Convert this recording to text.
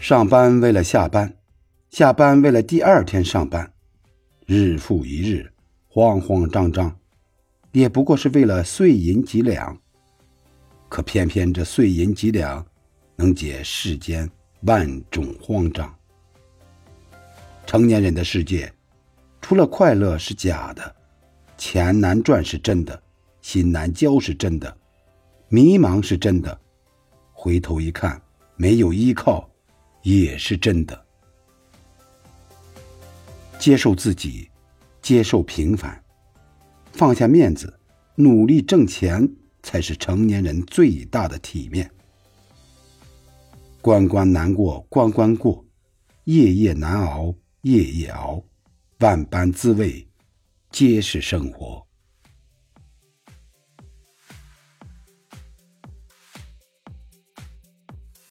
上班为了下班，下班为了第二天上班，日复一日，慌慌张张，也不过是为了碎银几两。可偏偏这碎银几两，能解世间万种慌张。成年人的世界，除了快乐是假的，钱难赚是真的，心难交是真的，迷茫是真的。回头一看，没有依靠，也是真的。接受自己，接受平凡，放下面子，努力挣钱。才是成年人最大的体面。关关难过关关过，夜夜难熬夜夜熬，万般滋味皆是生活。